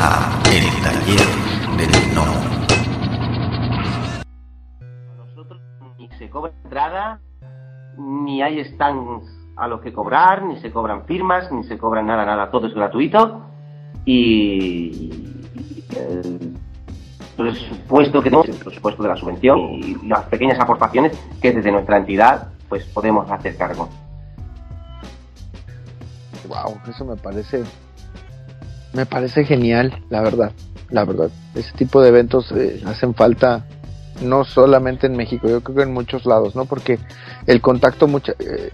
a El Taller del No. Nosotros ni se cobra entrada, ni hay stands a los que cobrar, ni se cobran firmas, ni se cobran nada, nada, todo es gratuito. Y el presupuesto que tenemos, el presupuesto de la subvención y las pequeñas aportaciones que desde nuestra entidad pues podemos hacer cargo. Wow, eso me parece me parece genial, la verdad, la verdad. Ese tipo de eventos eh, hacen falta no solamente en México, yo creo que en muchos lados, ¿no? Porque el contacto mucha, eh,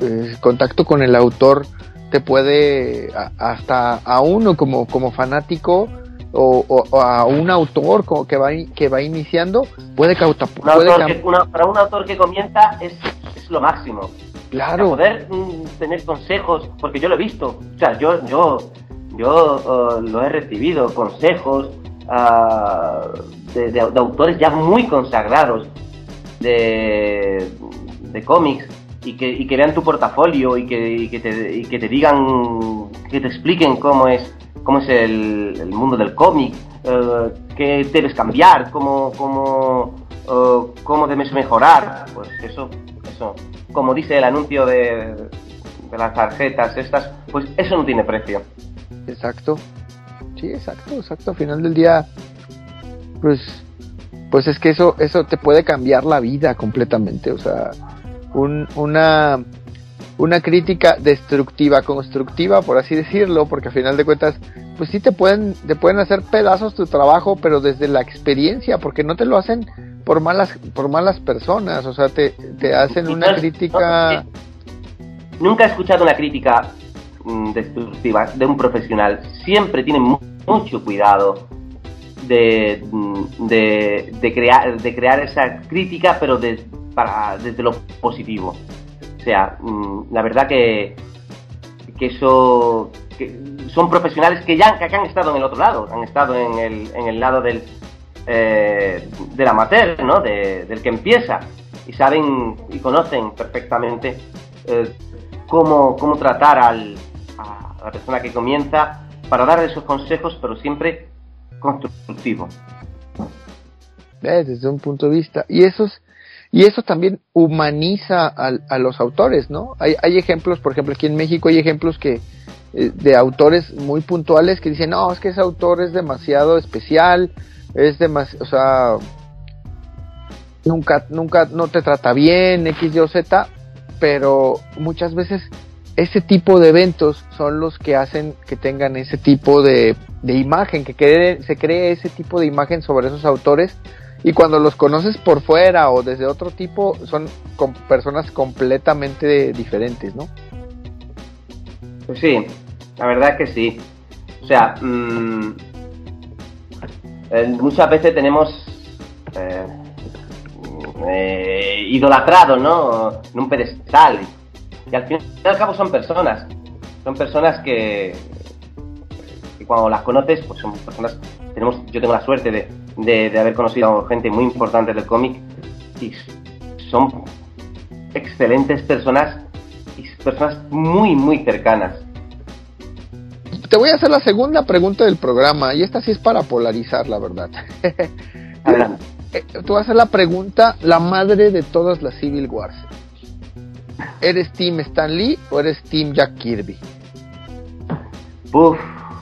eh, contacto con el autor te puede a- hasta a uno como como fanático o, o- o a un autor como que va que va iniciando puede cauta Un puede autor cam- que- una- para un autor que comienza es, es lo máximo. claro poder mm, tener consejos, porque yo lo he visto, o sea, yo, yo, yo eh, lo he recibido, consejos ah, de, autores ya muy consagrados de, de cómics y que, que vean tu portafolio y que, que te, y que te digan, que te expliquen cómo es, cómo es el, mundo del cómic, eh, qué debes cambiar, cómo, cómo, eh, cómo debes mejorar, pues eso, eso, como dice el anuncio de, de las tarjetas estas, pues eso no tiene precio. Exacto. Sí, exacto, exacto. Al final del día, pues, pues es que eso, eso te puede cambiar la vida completamente. O sea, un, una, una crítica destructiva, constructiva, por así decirlo, porque al final de cuentas, pues sí te pueden, te pueden hacer pedazos tu trabajo, pero desde la experiencia, porque no te lo hacen por malas, por malas personas. O sea, te, te hacen una crítica. Nunca he escuchado una crítica mm, destructiva de un profesional. Siempre tienen mu- mucho cuidado de, mm, de, crear, de crear esa crítica, pero desde lo positivo. O sea, mm, la verdad que, que eso son profesionales que ya que han estado en el otro lado, han estado en el, en el lado del, eh, del amateur, ¿no? De- del que empieza y saben y conocen perfectamente eh, cómo, cómo tratar al, a la persona que comienza para darle esos consejos, pero siempre constructivo. Desde un punto de vista. Y eso, es- y eso también humaniza al- a, los autores, ¿no? Hay, hay ejemplos, por ejemplo, aquí en México hay ejemplos que eh, de autores muy puntuales que dicen, no, es que ese autor es demasiado especial, es demasiado, o sea, nunca, nunca, no te trata bien, X, Y o Z, pero muchas veces ese tipo de eventos son los que hacen que tengan ese tipo de, de imagen, que se cree ese tipo de imagen sobre esos autores y cuando los conoces por fuera o desde otro tipo son con personas completamente diferentes, ¿no? Pues sí, la verdad que sí. O sea, mm, eh, muchas veces tenemos eh, eh, idolatrado, ¿no? En un pedestal. Y al fin y al cabo son personas. Son personas que, que cuando las conoces, pues son personas. Tenemos, yo tengo la suerte de, de- de haber conocido a gente muy importante del cómic y son excelentes personas y personas muy, muy cercanas. Te voy a hacer la segunda pregunta del programa y esta sí es para polarizar, la verdad. Adelante. Eh, Te voy a hacer la pregunta, la madre de todas las Civil Wars. ¿Eres Team Stan Lee o eres Team Jack Kirby? Uf.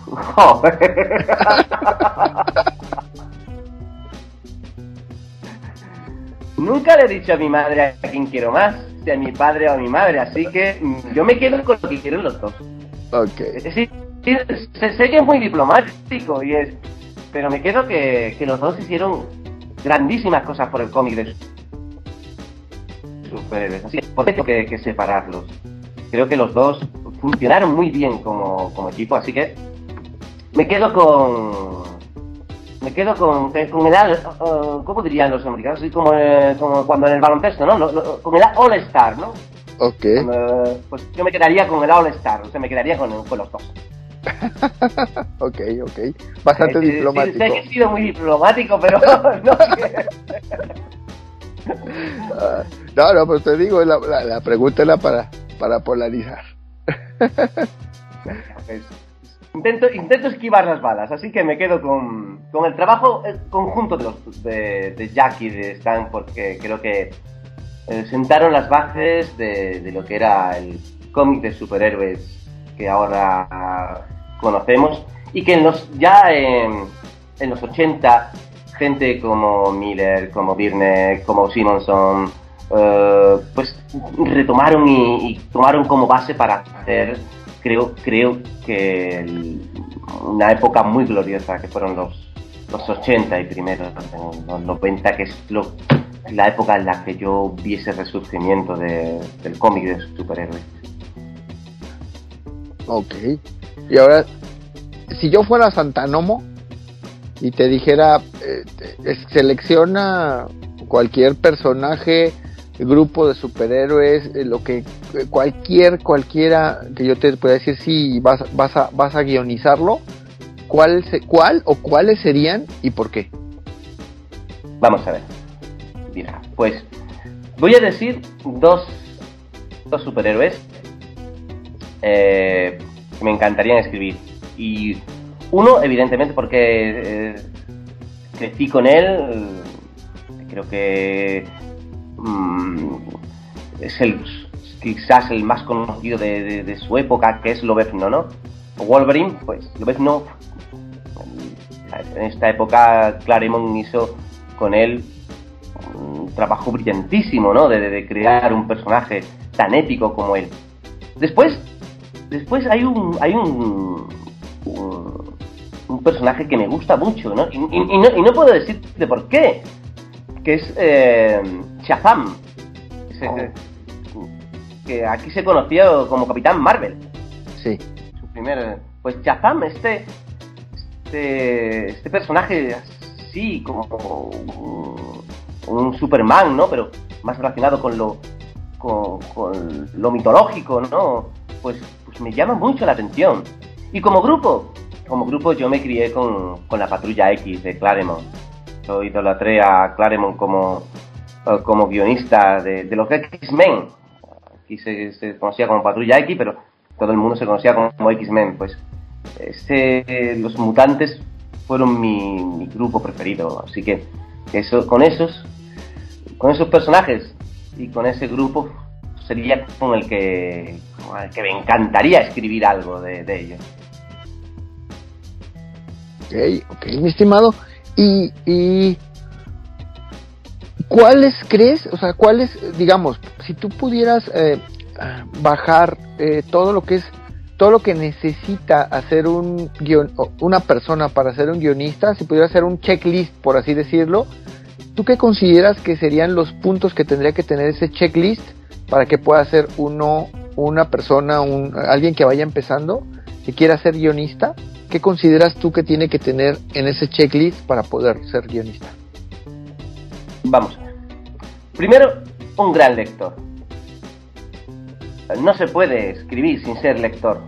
Nunca le he dicho a mi madre a quién quiero más, si a mi padre o a mi madre, así que yo me quedo con lo que quieren los dos. Ok. Sí, sí, sé, sé que es muy diplomático y es, pero me quedo que, que los dos hicieron grandísimas cosas por el cómic de superhéroes. Así por eso que, que separarlos. Creo que los dos funcionaron muy bien como, como equipo, así que me quedo con me quedo con, con el uh, ¿cómo dirían los americanos? Así como, eh, como cuando en el baloncesto, ¿no? Lo- lo- Con el All Star, ¿no? Ok. Eh, pues yo me quedaría con el All Star, o sea, me quedaría con, con los dos. Ok, ok. Bastante Eh, diplomático. Sí, sé que he sido muy diplomático, pero no no, no, pues te digo, la, la, pregunta era para, para polarizar. Intento, esquivar las balas, así que me quedo con, el trabajo eh, conjunto de, los, Jack y de Stan, porque creo que eh, sentaron las bases de, lo que era el cómic de superhéroes que ahora conocemos y que en los, ya en los 80 gente como Miller, como Birne, como Simonson, eh, pues retomaron y, tomaron como base para hacer, creo, creo que una época muy gloriosa que fueron los, los 80 y primeros en los 90, que es lo, la época en la que yo vi ese resurgimiento de- del cómic de superhéroes. Ok. Y ahora, si yo fuera Santanomo y te dijera, eh, te- es- selecciona cualquier personaje, grupo de superhéroes, eh, lo que eh, cualquier cualquiera que yo te pueda decir si vas vas a vas a guionizarlo, ¿cuál se- cuál o cuáles serían y por qué? Vamos a ver. Mira, pues voy a decir dos, dos superhéroes eh, que me encantarían escribir. Y uno, evidentemente, porque eh, crecí con él. Creo que mm, es el quizás el más conocido de, de- su época, que es Lobezno, ¿no? Wolverine, pues Lobezno en esta época Claremont hizo con él un trabajo brillantísimo, ¿no? De, de- crear un personaje tan épico como él. Después, después hay un, hay un personaje que me gusta mucho, ¿no? Y, y- y no, y no puedo decirte por qué, que es eh, Shazam, que aquí se conoció como Capitán Marvel. Sí. su primer pues Shazam este este este personaje así como un, un Superman no pero más relacionado con lo con, con lo mitológico no pues pues me llama mucho la atención. Y como grupo como grupo yo me crié con, con la patrulla X de Claremont yo idolatré a Claremont como eh, como guionista de, los X-Men aquí se, conocía como Patrulla X, pero todo el mundo se conocía como X-Men. Pues este, los mutantes fueron mi, grupo preferido, así que eso, con esos, con esos personajes y con ese grupo sería con el que, con el que me encantaría escribir algo de ellos. Ok, ok, mi estimado. Y, y ¿cuáles crees, o sea, cuáles, digamos, si tú pudieras eh, bajar eh, todo lo que es, todo lo que necesita hacer un guion, una persona para ser un guionista, si pudiera hacer un checklist, por así decirlo, ¿tú qué consideras que serían los puntos que tendría que tener ese checklist para que pueda ser uno, una persona, un, alguien que vaya empezando, que quiera ser guionista? ¿Qué consideras tú que tiene que tener en ese checklist para poder ser guionista? Vamos. Primero, un gran lector. No se puede escribir sin ser lector.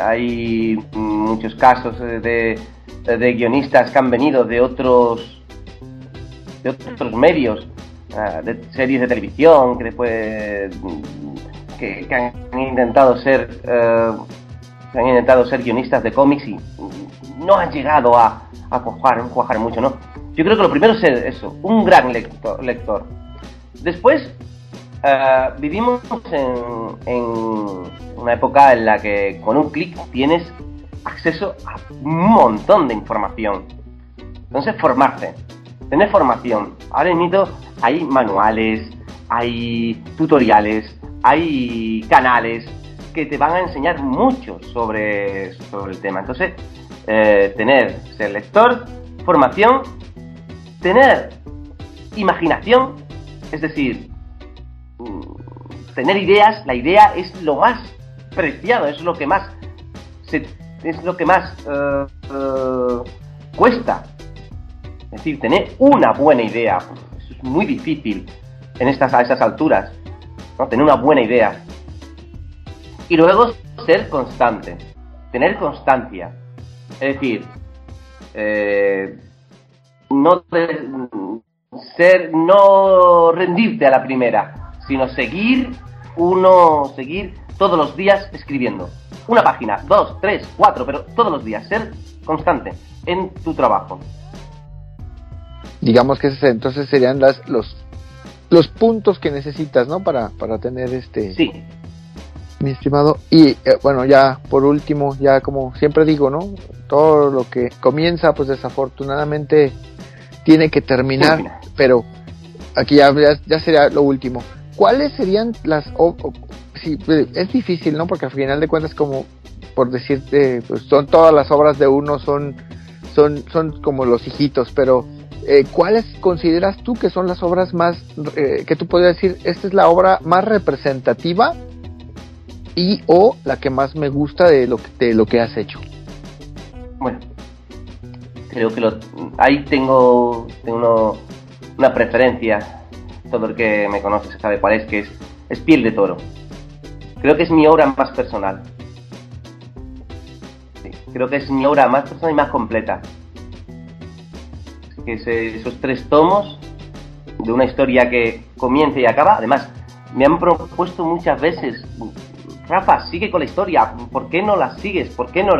Hay muchos casos de, de guionistas que han venido de otros de otros medios, ah, de series de televisión, que después que, han intentado ser eh, han intentado ser guionistas de cómics y no han llegado a, a cuajar, mucho, ¿no? Yo creo que lo primero es eso, un gran lector. lector. Después, eh, vivimos en, en una época en la que con un clic tienes acceso a un montón de información. Entonces, formarse, tener formación. Ahora mismo hay manuales, hay tutoriales, hay canales que te van a enseñar mucho sobre, sobre el tema. Entonces, eh, tener ser lector, formación, tener imaginación, es decir, mm, tener ideas, la idea es lo más preciado, es lo que más se, es lo que más eh, eh, cuesta. Es decir, tener una buena idea, es muy difícil en estas a esas alturas, ¿no? Tener una buena idea. Y luego ser constante, tener constancia. Es decir, eh, no te- ser, no rendirte a la primera, sino seguir uno, seguir todos los días escribiendo. Una página, dos, tres, cuatro, pero todos los días. Ser constante en tu trabajo. Digamos que entonces serían las, los, los puntos que necesitas, ¿no? Para, para tener este... Sí. Mi estimado. Y eh, bueno, ya por último, ya como siempre digo, ¿no? Todo lo que comienza, pues desafortunadamente tiene que terminar, pero aquí ya, ya, sería lo último. ¿Cuáles serían las... si, es difícil, ¿no? Porque al final de cuentas, como por decirte, pues son todas las obras de uno, son, son, son como los hijitos, pero eh, ¿cuáles consideras tú que son las obras más, eh, que tú podrías decir, esta es la obra más representativa y o la que más me gusta de lo que, de lo que has hecho? Bueno, creo que lo, ahí tengo, tengo una preferencia, todo el que me conoce sabe cuál es, que es, es Piel de Toro. Creo que es mi obra más personal. creo que es mi obra más personal y más completa que esos tres tomos de una historia que comienza y acaba. Además, me han propuesto muchas veces, Rafa, sigue con la historia, ¿por qué no la sigues? ¿Por qué no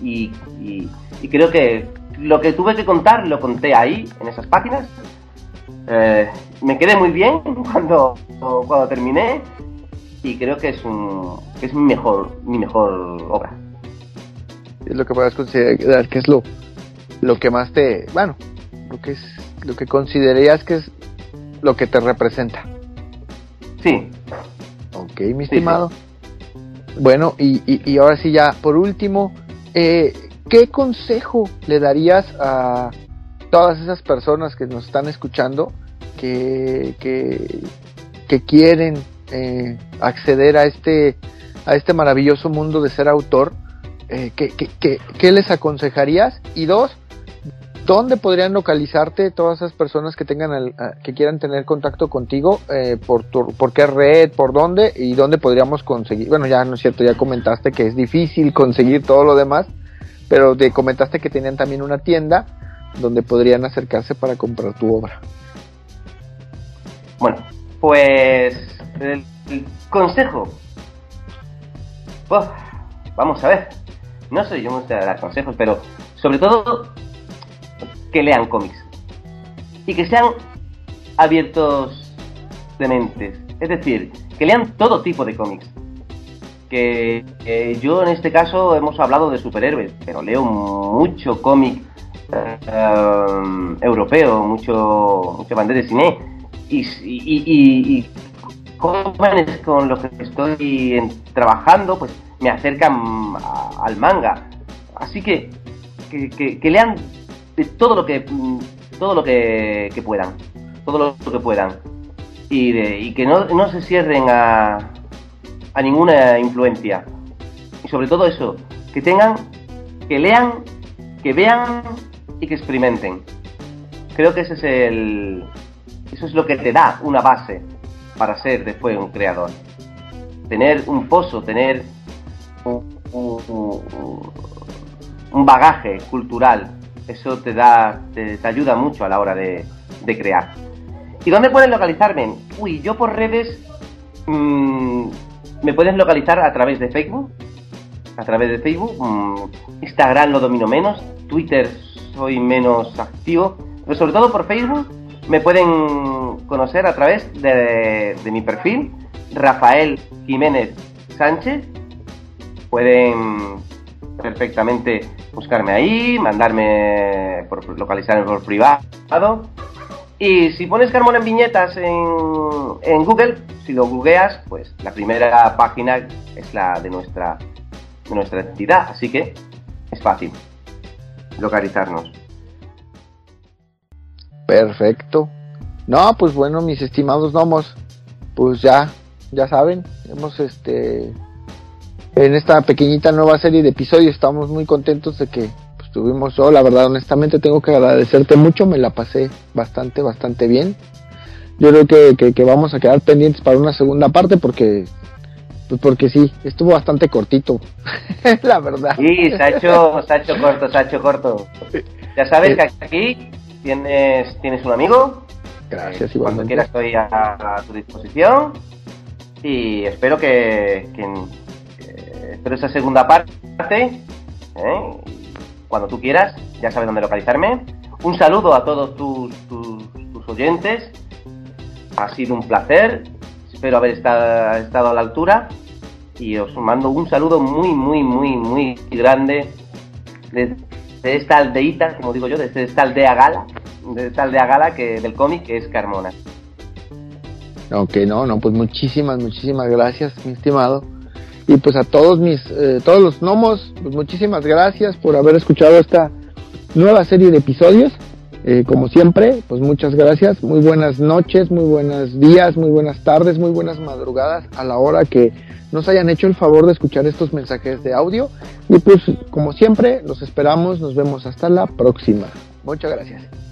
Y, creo que lo que tuve que contar lo conté ahí, en esas páginas. Eh, me quedé muy bien cuando, cuando terminé y creo que es, un, que es mi, mejor, mi mejor obra. Es lo que puedes considerar que es lo, lo que más te, bueno, lo que es lo que considerarías que es lo que te representa. Sí. Ok, mi estimado. Bueno, y, y, ahora sí ya, por último, eh, ¿qué consejo le darías a todas esas personas que nos están escuchando que, que, quieren eh, acceder a este, a este maravilloso mundo de ser autor? Eh, ¿qué, qué, qué les aconsejarías? Y dos, ¿Dónde podrían localizarte todas esas personas que tengan que quieran tener contacto contigo? Eh, por, ¿Por qué red? ¿Por dónde? ¿Y dónde podríamos conseguir? Bueno, ya no es cierto, ya comentaste que es difícil conseguir todo lo demás, pero te comentaste que tenían también una tienda donde podrían acercarse para comprar tu obra. Bueno, pues el, consejo. vamos a ver. No sé, yo no sé dar consejos, pero sobre todo que lean cómics y que sean abiertos de mentes. Es decir, que lean todo tipo de cómics. Que yo en este caso hemos hablado de superhéroes, pero leo mucho cómic eh, europeo, mucho, mucho bandera de cine. Y, y, y, jóvenes con los que estoy trabajando, pues me acercan al manga. Así que, que, que lean todo lo que todo lo que, puedan todo lo que puedan. Y, y que no, no, se cierren a, a ninguna influencia. Y sobre todo eso que tengan que lean que vean y que experimenten. Creo que ese es el eso es lo que te da una base para ser después un creador. Tener un pozo tener un, un bagaje cultural eso te da, te, ayuda mucho a la hora de, crear. ¿Y dónde puedes localizarme? Uy, yo por redes mm, me puedes localizar a través de Facebook, a través de Facebook, mm, Instagram lo domino menos, Twitter soy menos activo, pero sobre todo por Facebook me pueden conocer a través de, de mi perfil, Rafael Jiménez Sánchez. Pueden perfectamente buscarme ahí, mandarme, por, localizarme por privado. Y si pones Carmona en viñetas en, en, Google, si lo googleas, pues la primera página es la de nuestra, de nuestra entidad. Así que es fácil localizarnos. Perfecto. No, pues bueno, mis estimados gnomos, pues ya, ya saben, hemos este en esta pequeñita nueva serie de episodios. Estamos muy contentos de que pues, tuvimos yo, la verdad, honestamente tengo que agradecerte mucho, me la pasé bastante, bastante bien. Yo creo que, que, vamos a quedar pendientes para una segunda parte porque pues porque sí, estuvo bastante cortito, la verdad. Sí, se ha, hecho, se ha hecho corto, se ha hecho corto. Ya sabes que aquí tienes, tienes un amigo. Gracias, eh, Cuando quieras estoy a, a tu disposición. y espero que, que, espero esa segunda parte. ¿eh? Cuando tú quieras, ya sabes dónde localizarme. Un saludo a todos tus, tus, oyentes. Ha sido un placer. Espero haber estado, estado a la altura. Y os mando un saludo muy, muy, muy, muy grande desde esta aldeita, como digo yo, desde esta aldea gala, de esta aldea gala que, del cómic que es Carmona. Ok, no, no, pues muchísimas, muchísimas gracias, mi estimado. Y pues a todos mis, eh, todos los gnomos, pues muchísimas gracias por haber escuchado esta nueva serie de episodios. Eh, como siempre, pues muchas gracias. Muy buenas noches, muy buenos días, muy buenas tardes, muy buenas madrugadas a la hora que nos hayan hecho el favor de escuchar estos mensajes de audio. Y pues como siempre, los esperamos, nos vemos hasta la próxima. Muchas gracias.